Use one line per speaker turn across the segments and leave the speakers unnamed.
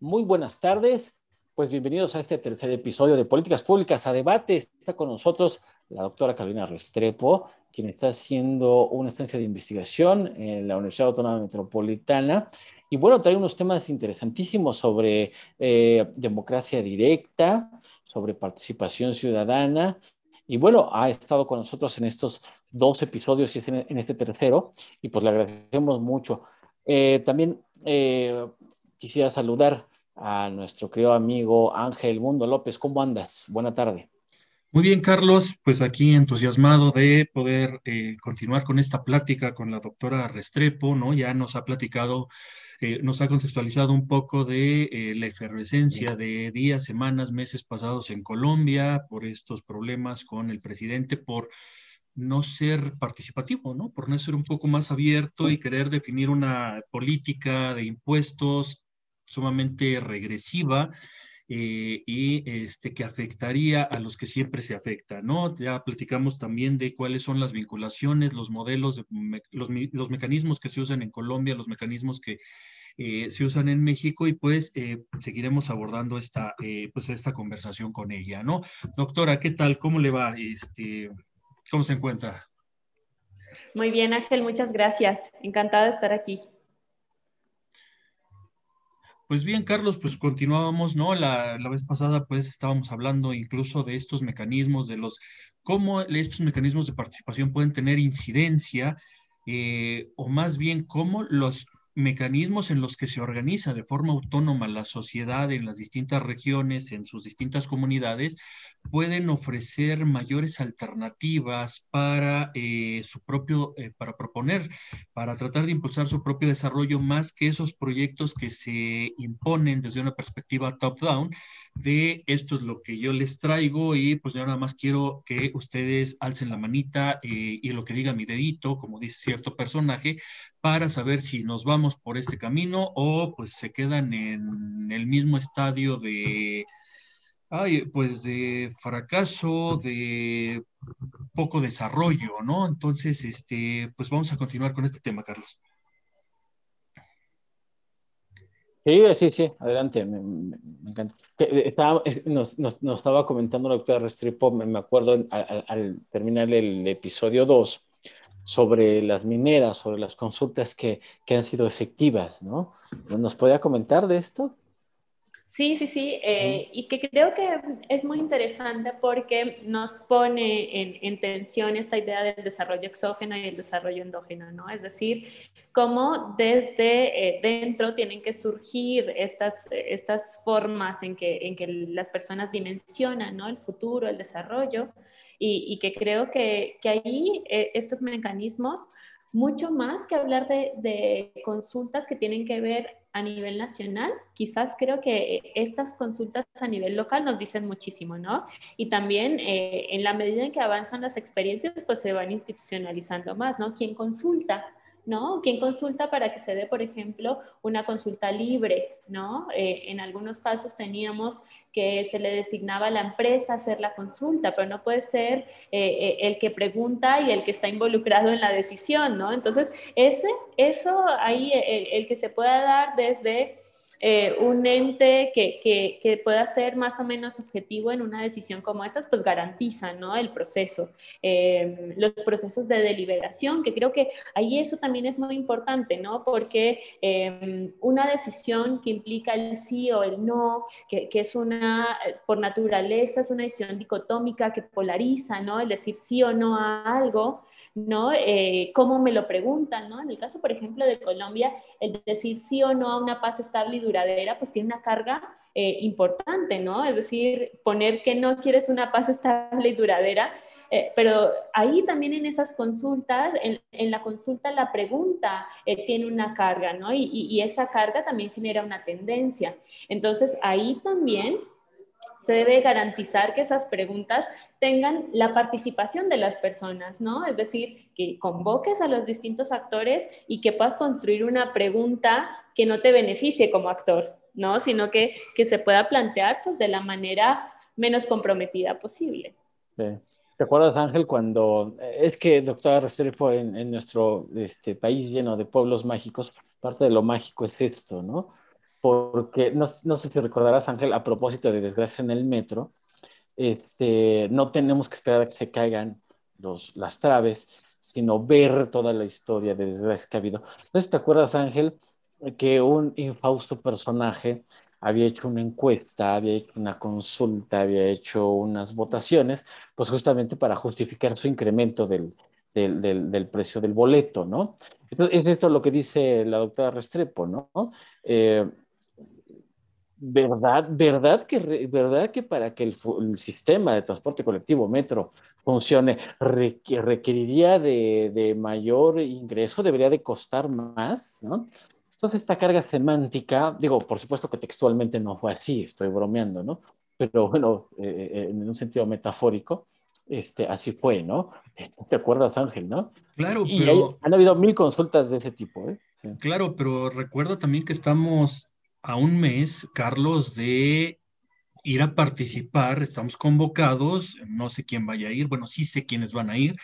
Muy buenas tardes. Pues bienvenidos a este tercer episodio de Políticas Públicas a Debate. Está con nosotros la doctora Carolina Restrepo, quien está haciendo una estancia de investigación en la Universidad Autónoma Metropolitana. Y bueno, trae unos temas interesantísimos sobre eh, democracia directa, sobre participación ciudadana. Y bueno, ha estado con nosotros en estos dos episodios y en, este tercero. Y pues le agradecemos mucho. Eh, también eh, quisiera saludar a nuestro querido amigo Ángel Mundo López. ¿Cómo andas? Buena tarde.
Muy bien, Carlos, pues aquí entusiasmado de poder eh, continuar con esta plática con la doctora Restrepo, ¿no? Ya nos ha platicado, eh, nos ha contextualizado un poco de eh, la efervescencia de días, semanas, meses pasados en Colombia por estos problemas con el presidente, por no ser participativo, ¿no? Por no ser un poco más abierto y querer definir una política de impuestos sumamente regresiva eh, y este, que afectaría a los que siempre se afecta, ¿no? Ya platicamos también de cuáles son las vinculaciones, los modelos, los, los, mecanismos que se usan en Colombia, los mecanismos que eh, se usan en México y pues eh, seguiremos abordando esta, pues esta conversación con ella, ¿no? Doctora, ¿qué tal? ¿Cómo le va? Este, ¿Cómo se encuentra?
Muy bien, Ángel, muchas gracias. Encantada de estar aquí.
Pues bien, Carlos, pues continuábamos, ¿no? La, vez pasada, pues estábamos hablando incluso de estos mecanismos, de los, cómo estos mecanismos de participación pueden tener incidencia, eh, o más bien cómo los mecanismos en los que se organiza de forma autónoma la sociedad en las distintas regiones, en sus distintas comunidades, pueden ofrecer mayores alternativas para eh, su propio, eh, para proponer, para tratar de impulsar su propio desarrollo más que esos proyectos que se imponen desde una perspectiva top-down de esto es lo que yo les traigo y pues yo nada más quiero que ustedes alcen la manita eh, y lo que diga mi dedito, como dice cierto personaje, para saber si nos vamos por este camino o pues se quedan en el mismo estadio de Ay, pues de fracaso, de poco desarrollo, ¿no? Entonces, este, pues vamos a continuar con este tema, Carlos.
Sí, sí, sí, adelante, me, encanta. Eh, nos, estaba comentando la doctora Restrepo, me, acuerdo al, terminar el episodio 2, sobre las mineras, sobre las consultas que, que han sido efectivas, ¿no? ¿Nos podía comentar de esto?
Sí, sí, sí, eh, y que creo que es muy interesante porque nos pone en, tensión esta idea del desarrollo exógeno y el desarrollo endógeno, ¿no? Es decir, cómo desde eh, dentro tienen que surgir estas, estas formas en que, en que las personas dimensionan, ¿no? El futuro, el desarrollo, y, que creo que, que ahí eh, estos mecanismos mucho más que hablar de, de, consultas que tienen que ver a nivel nacional, quizás creo que estas consultas a nivel local nos dicen muchísimo, ¿no? Y también eh, en la medida en que avanzan las experiencias, pues se van institucionalizando más, ¿no? ¿Quién consulta? ¿No? ¿Quién consulta para que se dé, por ejemplo, una consulta libre, ¿no? Eh, en algunos casos teníamos que se le designaba a la empresa hacer la consulta, pero no puede ser eh, eh, el que pregunta y el que está involucrado en la decisión, ¿no? Entonces, ese, eso ahí, el que se pueda dar desde eh, un ente que, que, pueda ser más o menos objetivo en una decisión como estas, pues garantiza ¿no? el proceso, eh, los procesos de deliberación, que creo que ahí eso también es muy importante, ¿no? porque eh, una decisión que implica el sí o el no, que, que, es una, por naturaleza, es una decisión dicotómica que polariza, ¿no? el decir sí o no a algo, ¿no? ¿Cómo me lo preguntan, ¿no? En el caso, por ejemplo, de Colombia, el decir sí o no a una paz estable y duradera, pues tiene una carga eh, importante, ¿no? Es decir, poner que no quieres una paz estable y duradera, eh, pero ahí también en esas consultas, en, la consulta la pregunta tiene una carga, ¿no? Y, y, esa carga también genera una tendencia. Entonces ahí también se debe garantizar que esas preguntas tengan la participación de las personas, ¿no? Es decir, que convoques a los distintos actores y que puedas construir una pregunta que no te beneficie como actor, ¿no? Sino que, que se pueda plantear pues de la manera menos comprometida posible.
¿Te acuerdas, Ángel, cuando es que, doctora Restrepo, en, en nuestro este, país lleno de pueblos mágicos, parte de lo mágico es esto, ¿no? Porque no, sé si recordarás, Ángel, a propósito de desgracia en el metro, este, no tenemos que esperar a que se caigan los, las traves, sino ver toda la historia de desgracia que ha habido. ¿No te acuerdas, Ángel, que un infausto personaje había hecho una encuesta, había hecho una consulta, había hecho unas votaciones, pues justamente para justificar su incremento del, del, precio del boleto, ¿no? Entonces, es esto lo que dice la doctora Restrepo, ¿no? Eh, ¿Verdad, verdad, que, ¿Verdad que para que el, sistema de transporte colectivo metro funcione requeriría de, de, mayor ingreso, debería de costar más, ¿no? Entonces, esta carga semántica, digo, por supuesto que textualmente no fue así, estoy bromeando, ¿no? Pero bueno, eh, eh, en un sentido metafórico, este, así fue, ¿no? ¿Te acuerdas, Ángel, no?
Claro, pero...
han habido mil consultas de ese tipo, ¿eh?
Claro, pero recuerda también que estamos a un mes, Carlos, de ir a participar, estamos convocados, no sé quién vaya a ir, bueno, sí sé quiénes van a ir,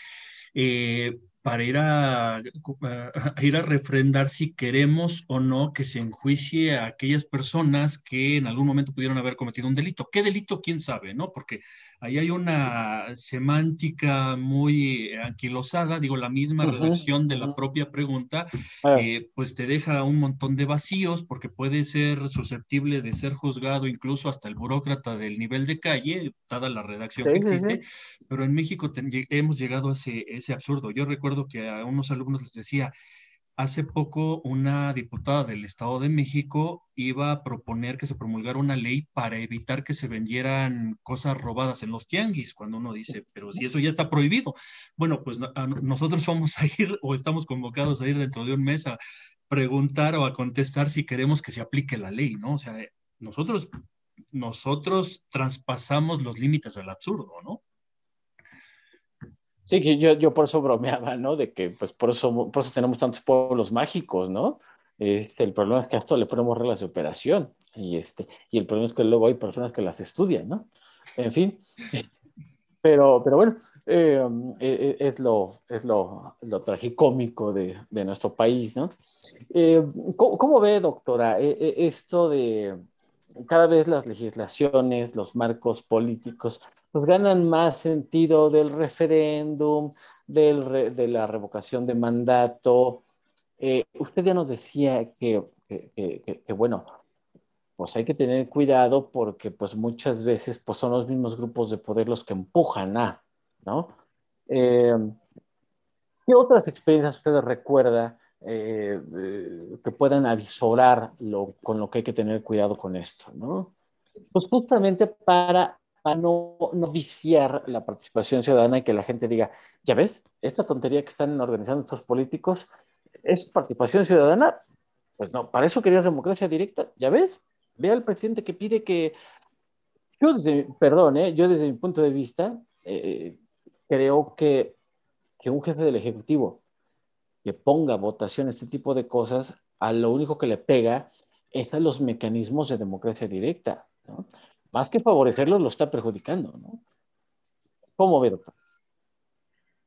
eh, para ir a, ir a refrendar si queremos o no que se enjuicie a aquellas personas que en algún momento pudieron haber cometido un delito. ¿Qué delito? ¿Quién sabe? ¿no? Porque ahí hay una semántica muy anquilosada, digo, la misma redacción de la propia pregunta, eh, pues te deja un montón de vacíos porque puede ser susceptible de ser juzgado incluso hasta el burócrata del nivel de calle, dada la redacción que existe, pero en México hemos llegado a ese, ese absurdo. Yo recuerdo que a unos alumnos les decía, hace poco una diputada del Estado de México iba a proponer que se promulgara una ley para evitar que se vendieran cosas robadas en los tianguis, cuando uno dice, pero si eso ya está prohibido. Bueno, pues nosotros vamos a ir o estamos convocados a ir dentro de un mes a preguntar o a contestar si queremos que se aplique la ley, ¿no? O sea, nosotros, nosotros traspasamos los límites del absurdo, ¿no?
Sí, que yo, yo por eso bromeaba, ¿no? De que, pues, por eso, por eso tenemos tantos pueblos mágicos, ¿no? Este, el problema es que a esto le ponemos reglas de operación y, este, y el problema es que luego hay personas que las estudian, ¿no? En fin, pero, pero bueno, eh, eh, es, lo, es lo, lo tragicómico de, de nuestro país, ¿no? Eh, ¿cómo, ¿cómo, ve, doctora, esto de cada vez las legislaciones, los marcos políticos pues ganan más sentido del referéndum, del de la revocación de mandato. Eh, usted ya nos decía que, que, bueno, pues hay que tener cuidado porque pues muchas veces pues son los mismos grupos de poder los que empujan a, ¿no? Eh, ¿Qué otras experiencias usted recuerda eh, que puedan avisorar lo, con lo que hay que tener cuidado con esto, ¿no? Pues justamente para para no, no, viciar la participación ciudadana y que la gente diga, ya ves, esta tontería que están organizando estos políticos es participación ciudadana. Pues no, para eso querías democracia directa, ya ves, ve al presidente que pide que, yo desde, perdón, ¿eh? yo desde mi punto de vista, eh, creo que, que un jefe del Ejecutivo que ponga votación este tipo de cosas, a lo único que le pega es a los mecanismos de democracia directa. más que favorecerlo, lo está perjudicando, ¿no? ¿Cómo ve, doctor?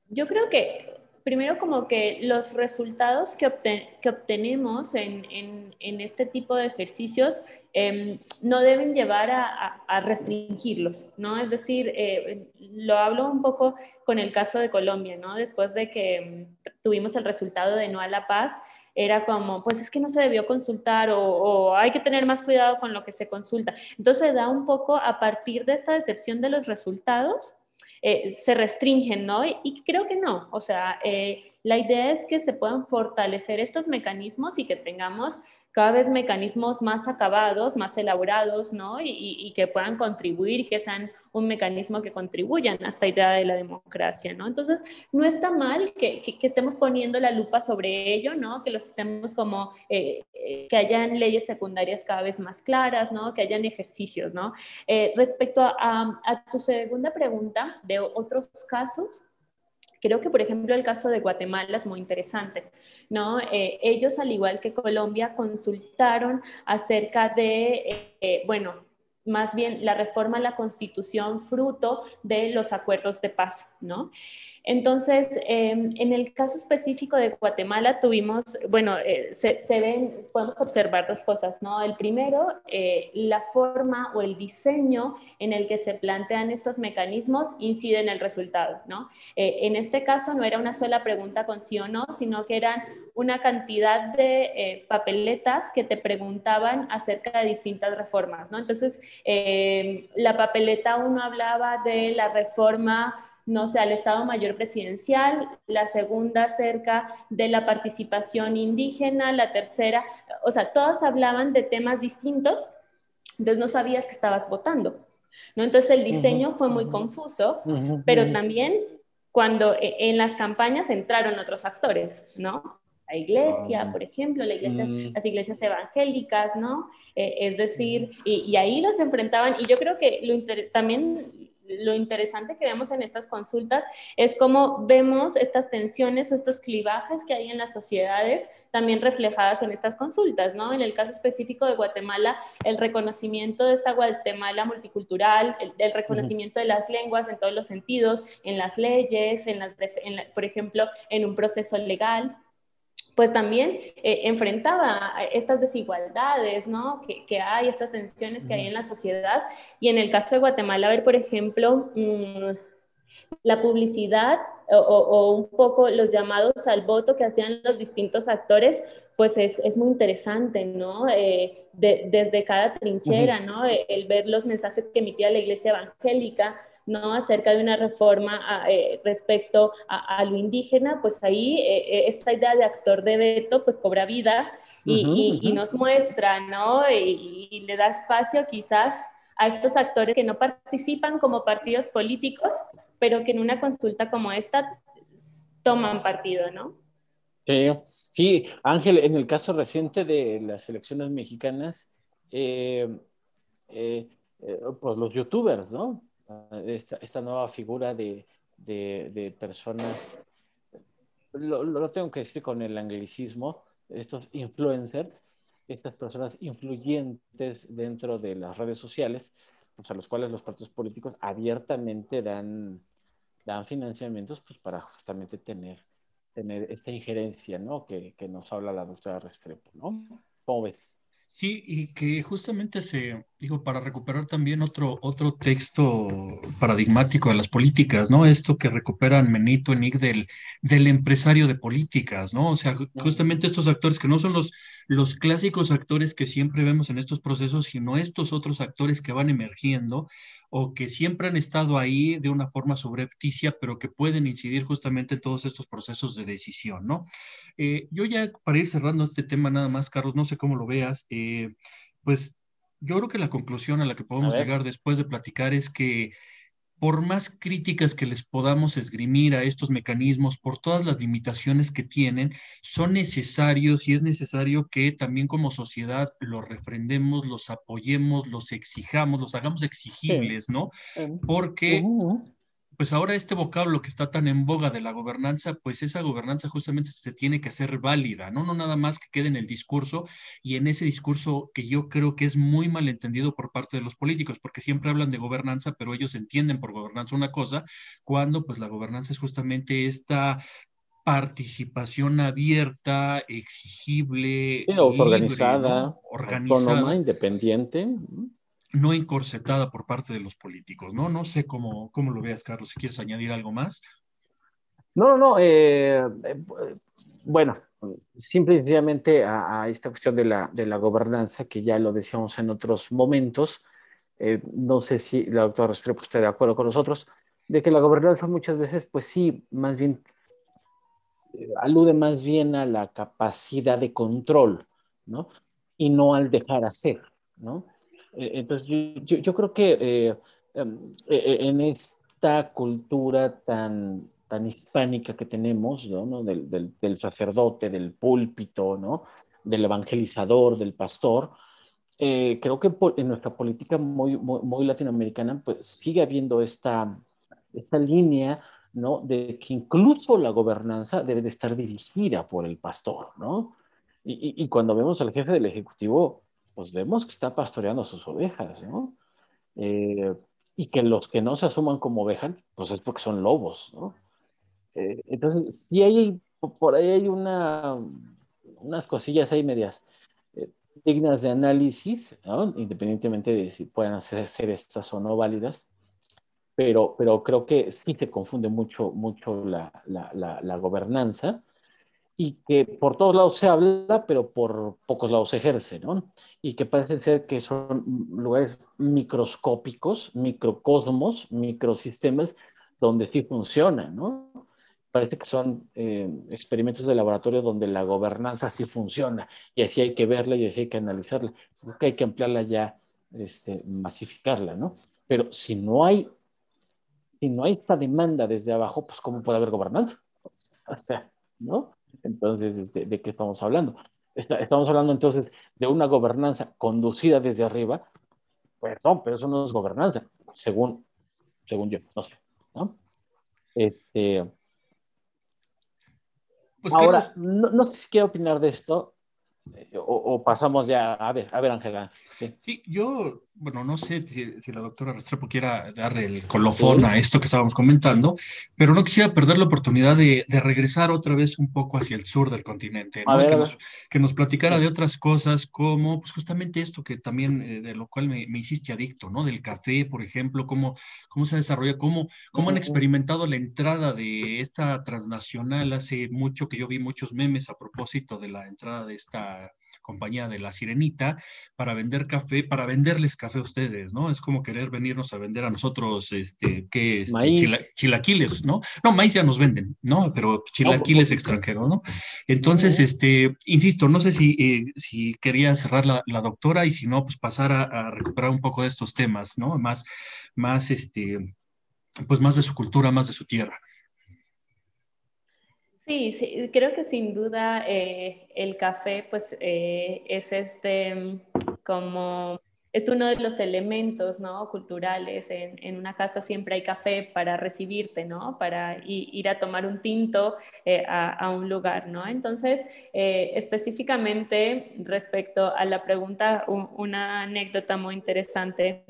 Yo creo que primero como que los resultados que, que obtenemos en, en, este tipo de ejercicios em, no deben llevar a, restringirlos, ¿no? Es decir, eh, lo hablo un poco con el caso de Colombia, ¿no? Después de que em, tuvimos el resultado de No a la Paz, era como, pues es que no se debió consultar o, hay que tener más cuidado con lo que se consulta. Entonces da un poco a partir de esta decepción de los resultados, eh, se restringen, ¿no? Y, creo que no. O sea, eh, la idea es que se puedan fortalecer estos mecanismos y que tengamos cada vez mecanismos más acabados, más elaborados, ¿no? Y, que puedan contribuir que sean un mecanismo que contribuyan a esta idea de la democracia, ¿no? Entonces, no está mal que, que, estemos poniendo la lupa sobre ello, ¿no? Que los estemos como, eh, eh, que hayan leyes secundarias cada vez más claras, ¿no? Que hayan ejercicios, ¿no? Eh, respecto a tu segunda pregunta de otros casos, Creo que, por ejemplo, el caso de Guatemala es muy interesante, ¿no? Eh, ellos, al igual que Colombia, consultaron acerca de, eh, bueno, más bien la reforma a la Constitución fruto de los acuerdos de paz, ¿no? Entonces, em, en el caso específico de Guatemala tuvimos, bueno, eh, se, ven, podemos observar dos cosas, ¿no? El primero, eh, la forma o el diseño en el que se plantean estos mecanismos incide en el resultado, ¿no? Eh, en este caso no era una sola pregunta con sí o no, sino que eran una cantidad de papeletas que te preguntaban acerca de distintas reformas, ¿no? Entonces, em, la papeleta uno hablaba de la reforma no sé, al Estado Mayor Presidencial, la segunda acerca de la participación indígena, la tercera, o sea, todas hablaban de temas distintos, entonces no sabías que estabas votando, ¿no? Entonces el diseño fue muy confuso, pero también cuando e, en las campañas entraron otros actores, ¿no? La iglesia, por ejemplo, la iglesia, mm. las iglesias evangélicas, ¿no? Eh, es decir, y, ahí los enfrentaban, y yo creo que lo también lo interesante que vemos en estas consultas es cómo vemos estas tensiones o estos clivajes que hay en las sociedades también reflejadas en estas consultas, ¿no? En el caso específico de Guatemala, el reconocimiento de esta Guatemala multicultural, el, reconocimiento de las lenguas en todos los sentidos, en las leyes, en las, por ejemplo, en un proceso legal, pues también eh, enfrentaba estas desigualdades, ¿no? Que, hay, estas tensiones que hay en la sociedad. Y en el caso de Guatemala, a ver, por ejemplo, mm, la publicidad o, un poco los llamados al voto que hacían los distintos actores, pues es, es muy interesante, ¿no? Eh, desde cada trinchera, ¿no? El ver los mensajes que emitía la iglesia evangélica, ¿no? acerca de una reforma eh, respecto a, lo indígena, pues ahí eh, eh, esta idea de actor de veto pues cobra vida y, nos muestra, ¿no? Y, le da espacio quizás a estos actores que no participan como partidos políticos, pero que en una consulta como esta toman partido, ¿no?
sí, Ángel, en el caso reciente de las elecciones mexicanas, pues los youtubers, ¿no? Esta, esta nueva figura de, de, personas, lo, lo, tengo que decir con el anglicismo, estos influencers, estas personas influyentes dentro de las redes sociales, pues a los cuales los partidos políticos abiertamente dan, dan financiamientos pues, para justamente tener, tener esta injerencia ¿no? que, que nos habla la doctora Restrepo. ¿no? ¿Cómo ves?
Sí, y que justamente se, digo, para recuperar también otro, otro texto paradigmático de las políticas, ¿no? Esto que recuperan Menito Enig del, del empresario de políticas, ¿no? O sea, justamente estos actores que no son los, los clásicos actores que siempre vemos en estos procesos, sino estos otros actores que van emergiendo o que siempre han estado ahí de una forma subrepticia, pero que pueden incidir justamente en todos estos procesos de decisión, ¿no? Eh, yo ya para ir cerrando este tema nada más, Carlos, no sé cómo lo veas, eh, pues yo creo que la conclusión a la que podemos llegar después de platicar es que por más críticas que les podamos esgrimir a estos mecanismos, por todas las limitaciones que tienen, son necesarios y es necesario que también como sociedad los refrendemos, los apoyemos, los exijamos, los hagamos exigibles, ¿no? Porque pues ahora este vocablo que está tan en boga de la gobernanza, pues esa gobernanza justamente se tiene que hacer válida, ¿no? No nada más que quede en el discurso y en ese discurso que yo creo que es muy mal entendido por parte de los políticos, porque siempre hablan de gobernanza, pero ellos entienden por gobernanza una cosa, cuando pues la gobernanza es justamente esta participación abierta, exigible,
organizada, organizada, independiente
no encorsetada por parte de los políticos, ¿no? No sé cómo, cómo lo veas, Carlos, si quieres añadir algo más.
No, no, no. Eh, eh, bueno, simple y sencillamente a, esta cuestión de la, de la, gobernanza, que ya lo decíamos en otros momentos, eh, no sé si la doctora Restrepo está de acuerdo con nosotros, de que la gobernanza muchas veces, pues sí, más bien alude más bien a la capacidad de control, ¿no? Y no al dejar hacer, ¿no? Eh, entonces, yo, yo, creo que eh, em, e, e, en esta cultura tan, tan hispánica que tenemos, ¿no? Del, del, sacerdote, del púlpito, ¿no? del evangelizador, del pastor, eh, creo que en nuestra política muy, muy, latinoamericana pues sigue habiendo esta, esta línea ¿no? de que incluso la gobernanza debe de estar dirigida por el pastor, ¿no? Y, y cuando vemos al jefe del Ejecutivo pues vemos que está pastoreando sus ovejas, ¿no? Eh, y que los que no se asuman como ovejas, pues es porque son lobos, ¿no? Eh, entonces, sí hay, por ahí hay una, unas cosillas ahí medias eh, dignas de análisis, ¿no? independientemente de si puedan ser, estas o no válidas, pero, pero creo que sí se confunde mucho, mucho la, la, la, la gobernanza y que por todos lados se habla, pero por pocos lados se ejerce, ¿no? Y que parece ser que son lugares microscópicos, microcosmos, microsistemas, donde sí funciona, ¿no? Parece que son eh, experimentos de laboratorio donde la gobernanza sí funciona y así hay que verla y así hay que analizarla. Creo que hay que ampliarla ya, este, masificarla, ¿no? Pero si no hay, si no hay esta demanda desde abajo, pues ¿cómo puede haber gobernanza? O sea, ¿no? Entonces, ¿de, qué estamos hablando? estamos hablando entonces de una gobernanza conducida desde arriba. Perdón, pero eso no es gobernanza, según, según yo, no sé. ¿no? Este, pues ahora, no, no, sé si quiero opinar de esto, eh, o, pasamos ya, a ver, a ver, Ángela.
Sí. yo, bueno, no sé si, la doctora Restrepo quiera darle el colofón a esto que estábamos comentando, pero no quisiera perder la oportunidad de, regresar otra vez un poco hacia el sur del continente, que, nos, que, nos, platicara de otras cosas como, pues justamente esto que también, eh, de lo cual me, hiciste adicto, ¿no? Del café, por ejemplo, cómo, cómo se desarrolla, cómo, cómo han experimentado la entrada de esta transnacional. Hace mucho que yo vi muchos memes a propósito de la entrada de esta compañía de la Sirenita para vender café, para venderles café a ustedes, ¿no? Es como querer venirnos a vender a nosotros, este, ¿qué es? chilaquiles, ¿no? No, maíz ya nos venden, ¿no? Pero chilaquiles extranjeros, ¿no? Entonces, este, insisto, no sé si, eh, si quería cerrar la, doctora y si no, pues pasar a, a, recuperar un poco de estos temas, ¿no? Más, más, este, pues más de su cultura, más de su tierra.
Sí, sí, creo que sin duda eh, el café pues eh, es este mm, como es uno de los elementos ¿no? culturales. En, en, una casa siempre hay café para recibirte, ¿no? Para ir a tomar un tinto eh, a, a, un lugar, ¿no? Entonces, específicamente respecto a la pregunta, una anécdota muy interesante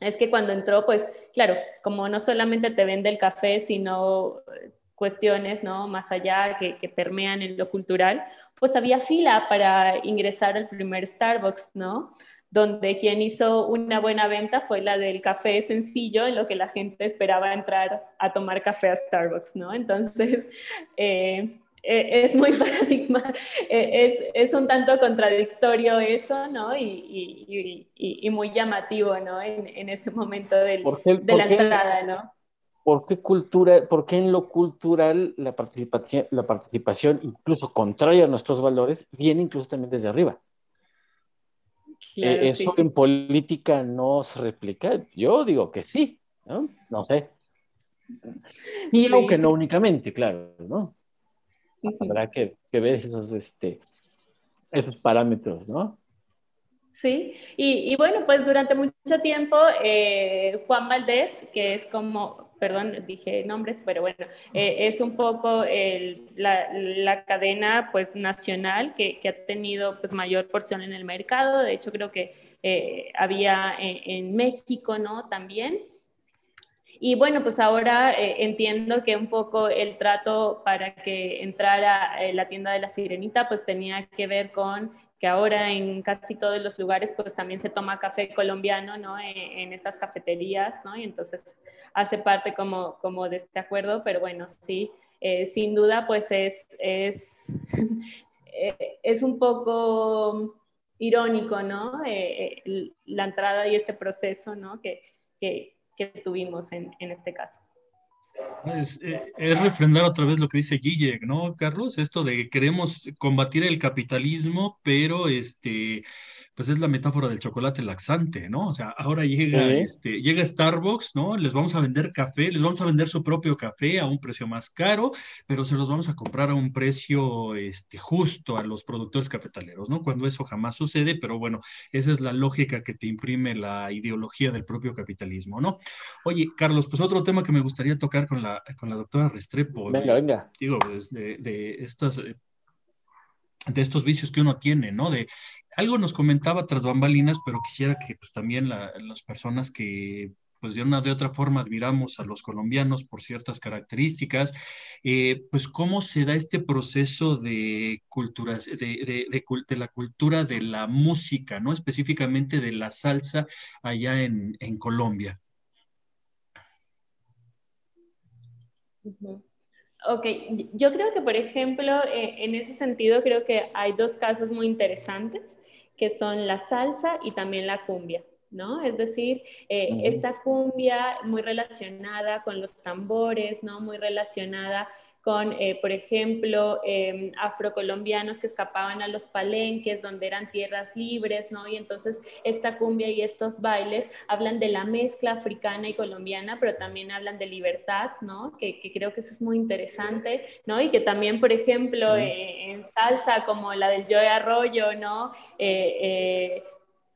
es que cuando entró, pues claro, como no solamente te vende el café, sino cuestiones ¿no? más allá que, que, permean en lo cultural, pues había fila para ingresar al primer Starbucks, ¿no? Donde quien hizo una buena venta fue la del café sencillo, en lo que la gente esperaba entrar a tomar café a Starbucks, ¿no? Entonces, eh, e, es muy paradigma, e, es, es, un tanto contradictorio eso, ¿no? Y, y, y, muy llamativo, ¿no? En, en ese momento del, de la entrada, ¿no?
¿Por qué, cultura, ¿Por qué en lo cultural la participación, la participación, incluso contraria a nuestros valores, viene incluso también desde arriba? Eh, ¿Eso en política no se replica? Yo digo que sí, ¿no? No sé. Y aunque no únicamente, claro, ¿no? Habrá que, que, ver esos, este, esos parámetros, ¿no?
Sí, y, y, bueno, pues durante mucho tiempo eh, Juan Valdés, que es como, perdón, dije nombres, pero bueno, eh, es un poco la, cadena pues nacional que, ha tenido pues mayor porción en el mercado, de hecho creo que eh, había en, México, ¿no? También. Y bueno, pues ahora entiendo que un poco el trato para que entrara la tienda de la sirenita pues tenía que ver con que ahora en casi todos los lugares pues también se toma café colombiano, ¿no? E, en, estas cafeterías, ¿no? Y entonces hace parte como, como de este acuerdo, pero bueno, sí, eh, sin duda pues es, es, eh, es un poco irónico, ¿no? Eh, la entrada y este proceso, ¿no? Que, que, que tuvimos en, en este caso.
Es, eh, es, refrendar otra vez lo que dice Guille, ¿no, Carlos? Esto de que queremos combatir el capitalismo, pero este, pues es la metáfora del chocolate laxante, ¿no? O sea, ahora llega, este, llega Starbucks, ¿no? Les vamos a vender café, les vamos a vender su propio café a un precio más caro, pero se los vamos a comprar a un precio este, justo a los productores cafetaleros, ¿no? Cuando eso jamás sucede, pero bueno, esa es la lógica que te imprime la ideología del propio capitalismo, ¿no? Oye, Carlos, pues otro tema que me gustaría tocar con la, con la doctora Restrepo.
Venga, venga.
Digo, de, de estas de estos vicios que uno tiene, ¿no? De algo nos comentaba tras bambalinas, pero quisiera que pues, también las personas que pues de una de otra forma admiramos a los colombianos por ciertas características, eh, pues cómo se da este proceso de, cultura, de, de, la cultura de la música, ¿no? Específicamente de la salsa allá en, Colombia.
Ok, yo creo que, por ejemplo, eh, en ese sentido, creo que hay dos casos muy interesantes, que son la salsa y también la cumbia. ¿no? Es decir, eh, esta cumbia muy relacionada con los tambores, ¿no? Muy relacionada con, eh, por ejemplo, eh, afrocolombianos que escapaban a los palenques, donde eran tierras libres, ¿no? Y entonces esta cumbia y estos bailes hablan de la mezcla africana y colombiana, pero también hablan de libertad, ¿no? Que, creo que eso es muy interesante, ¿no? Y que también, por ejemplo, en salsa como la del Joe Arroyo, ¿no?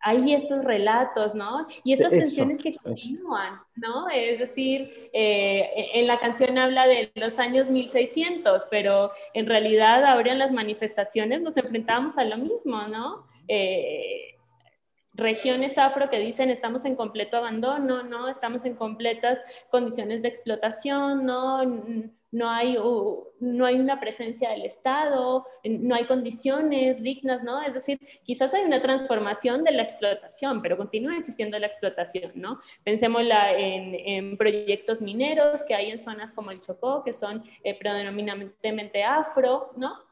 Hay estos relatos, ¿no? Y estas tensiones que continúan, ¿no? Es decir, eh, en la canción habla de los años 1600, pero en realidad ahora en las manifestaciones nos enfrentamos a lo mismo, ¿no? Eh, regiones afro que dicen estamos en completo abandono, ¿no? Estamos en completas condiciones de explotación, ¿no? No hay, no hay una presencia del Estado, no hay condiciones dignas, ¿no? Es decir, quizás hay una transformación de la explotación, pero continúa existiendo la explotación, ¿no? Pensémosla en, en proyectos mineros que hay en zonas como el Chocó, que son eh, predominantemente afro, ¿no?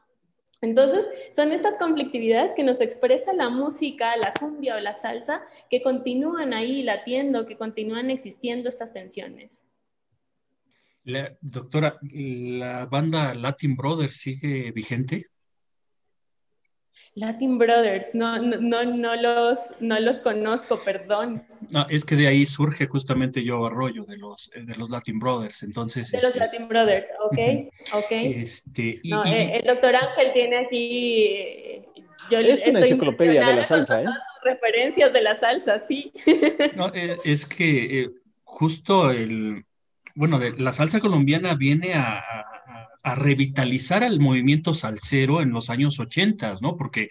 Entonces, son estas conflictividades que nos expresa la música, la cumbia o la salsa, que continúan ahí latiendo, que continúan existiendo estas tensiones.
La, doctora, ¿la banda Latin Brothers sigue vigente?
Latin Brothers, no, no, no, los, no los conozco, perdón.
No, es que de ahí surge justamente yo Arroyo, de los, de los Latin Brothers, entonces...
De los este, Latin Brothers, ok, ok. Este, y, eh, el doctor Ángel tiene aquí... Eh,
yo es una enciclopedia de la salsa, ¿eh?
Sus referencias de la salsa, sí.
No, eh, es que justo el, bueno, la salsa colombiana viene a, revitalizar al movimiento salsero en los años 80, ¿no? Porque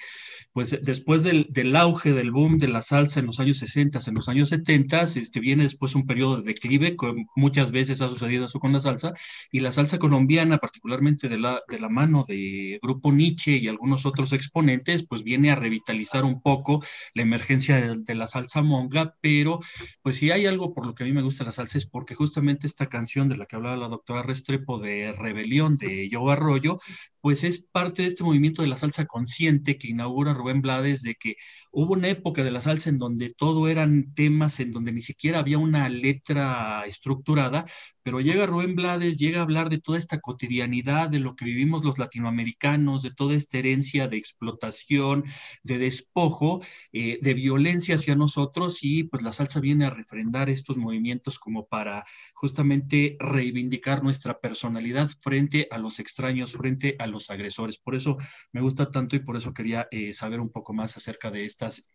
pues después del, auge del boom de la salsa en los años 60, en los años 70, este, viene después un periodo de declive, muchas veces ha sucedido eso con la salsa, y la salsa colombiana, particularmente de la, de la mano de Grupo Nietzsche y algunos otros exponentes, pues viene a revitalizar un poco la emergencia de, la salsa monga, pero pues si hay algo por lo que a mí me gusta la salsa es porque justamente esta canción de la que hablaba la doctora Restrepo de Rebelión de Yo Arroyo, pues es parte de este movimiento de la salsa consciente que inaugura Rubén Blades, de que hubo una época de la salsa en donde todo eran temas, en donde ni siquiera había una letra estructurada, pero llega Rubén Blades, llega a hablar de toda esta cotidianidad, de lo que vivimos los latinoamericanos, de toda esta herencia de explotación, de despojo, eh, de violencia hacia nosotros, y pues la salsa viene a refrendar estos movimientos como para justamente reivindicar nuestra personalidad frente a los extraños, frente a los agresores. Por eso me gusta tanto y por eso quería eh, un poco más acerca de estas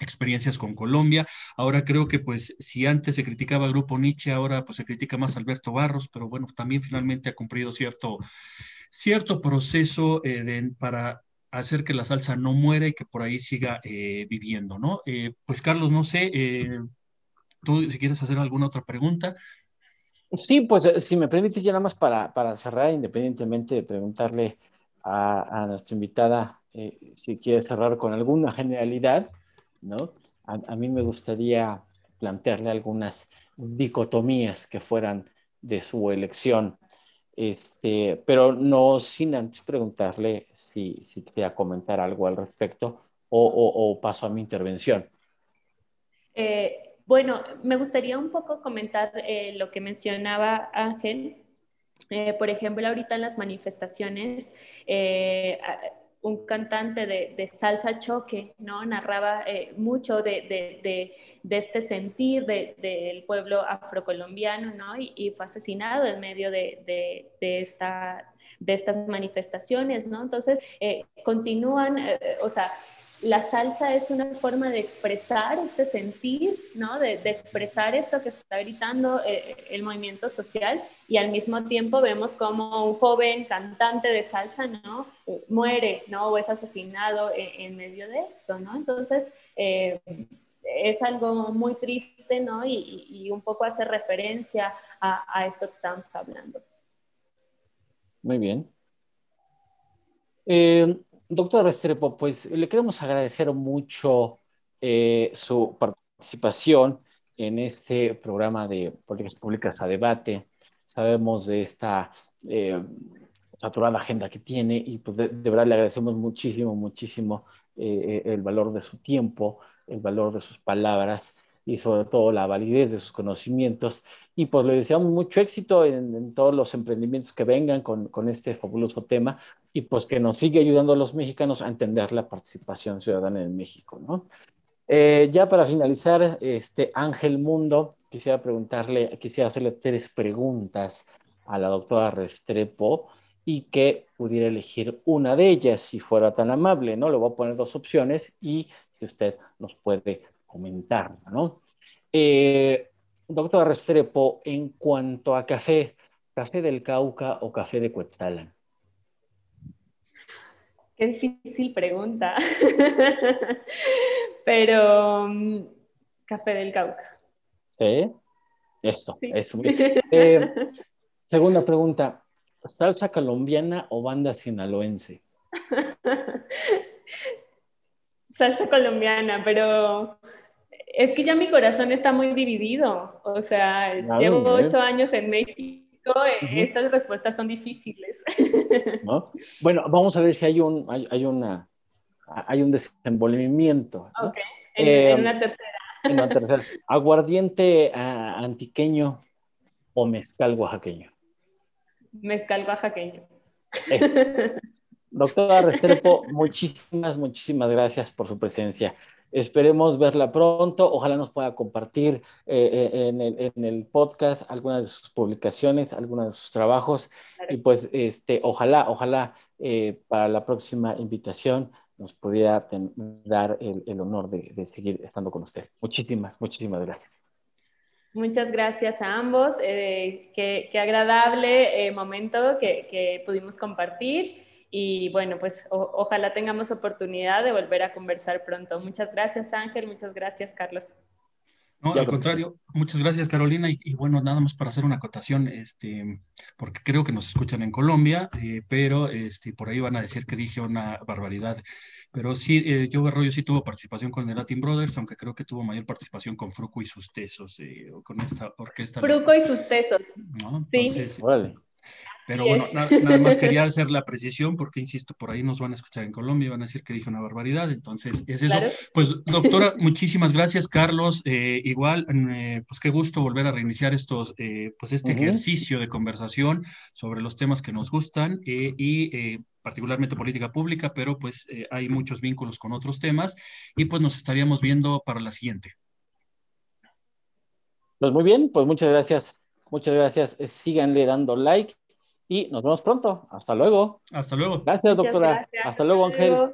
experiencias con Colombia. Ahora creo que pues si antes se criticaba al Grupo Nietzsche, ahora pues se critica más a Alberto Barros, pero bueno, también finalmente ha cumplido cierto, cierto proceso eh, para hacer que la salsa no muera y que por ahí siga eh, viviendo, ¿no? Eh, pues Carlos, no sé, tú si quieres hacer alguna otra pregunta.
Sí, pues si me permites ya nada más para, para cerrar, independientemente de preguntarle a, a nuestra invitada si quiere cerrar con alguna generalidad, ¿no? A, mí me gustaría plantearle algunas dicotomías que fueran de su elección, este, pero no sin antes preguntarle si, si quisiera comentar algo al respecto o, paso a mi intervención.
Eh, bueno, me gustaría un poco comentar eh, lo que mencionaba Ángel. Eh, por ejemplo, ahorita en las manifestaciones un cantante de, salsa choque, ¿no? Narraba eh, mucho de, este sentir del pueblo afrocolombiano, ¿no? Y, fue asesinado en medio de, esta, de estas manifestaciones, ¿no? Entonces, eh, continúan, eh, o sea, la salsa es una forma de expresar este sentir, ¿no? De, expresar esto que está gritando eh, el movimiento social y al mismo tiempo vemos como un joven cantante de salsa, ¿no? muere, ¿no? O es asesinado en, medio de esto, ¿no? Entonces, eh, es algo muy triste, ¿no? Y, un poco hace referencia a, esto que estamos hablando.
Muy bien. Eh, Doctor Restrepo, pues le queremos agradecer mucho eh, su participación en este programa de políticas públicas a debate. Sabemos de esta eh, saturada agenda que tiene y pues de, verdad le agradecemos muchísimo, muchísimo eh, el valor de su tiempo, el valor de sus palabras y sobre todo la validez de sus conocimientos. Y pues le deseamos mucho éxito en, todos los emprendimientos que vengan con, con, este fabuloso tema y pues que nos sigue ayudando a los mexicanos a entender la participación ciudadana en México, ¿no? Eh, ya para finalizar, este Ángel Mundo, quisiera preguntarle, quisiera hacerle tres preguntas a la doctora Restrepo y que pudiera elegir una de ellas si fuera tan amable, ¿no? Le voy a poner dos opciones y si usted nos puede comentar, ¿no? Eh, doctora Restrepo, en cuanto a café, ¿café del Cauca o café de Cuetzalan?
Qué difícil pregunta. Pero mm, café del Cauca.
Sí, eso, eso. Eh, segunda pregunta, ¿salsa colombiana o banda sinaloense?
salsa colombiana, pero es que ya mi corazón está muy dividido. O sea, llevo ocho años en México estas respuestas son difíciles.
Bueno, vamos a ver si hay un, hay, una, hay un desenvolvimiento.
en, eh, una tercera.
En una tercera. Aguardiente ah, antiqueño o mezcal oaxaqueño.
Mezcal oaxaqueño.
Doctora Restrepo, muchísimas, muchísimas gracias por su presencia. Esperemos verla pronto. Ojalá nos pueda compartir eh, eh, en, el, podcast algunas de sus publicaciones, algunos de sus trabajos. Y pues, este, ojalá, ojalá eh, para la próxima invitación nos pudiera dar el, honor de, seguir estando con usted. Muchísimas, muchísimas gracias.
Muchas gracias a ambos. qué, agradable momento que, que pudimos compartir. Y bueno, pues ojalá tengamos oportunidad de volver a conversar pronto. Muchas gracias Ángel, muchas gracias Carlos.
No, al contrario, muchas gracias Carolina y, bueno, nada más para hacer una acotación, este, porque creo que nos escuchan en Colombia, eh, pero este, por ahí van a decir que dije una barbaridad. Pero sí, eh, yo Arroyo sí tuvo participación con el Latin Brothers, aunque creo que tuvo mayor participación con Fruco y sus tesos, eh, con esta orquesta.
Fruco y sus tesos. sí.
Vale.
Pero bueno, nada, más quería hacer la precisión porque, insisto, por ahí nos van a escuchar en Colombia y van a decir que dije una barbaridad. Entonces, es eso. Pues, doctora, muchísimas gracias, Carlos. Eh, igual, eh, pues qué gusto volver a reiniciar estos, eh, pues este ejercicio de conversación sobre los temas que nos gustan y particularmente política pública, pero pues hay muchos vínculos con otros temas y pues nos estaríamos viendo para la siguiente.
Pues muy bien, pues muchas gracias. Muchas gracias. Síganle dando like y nos vemos pronto. Hasta luego.
Hasta luego.
Gracias, doctora. Hasta luego, Ángel.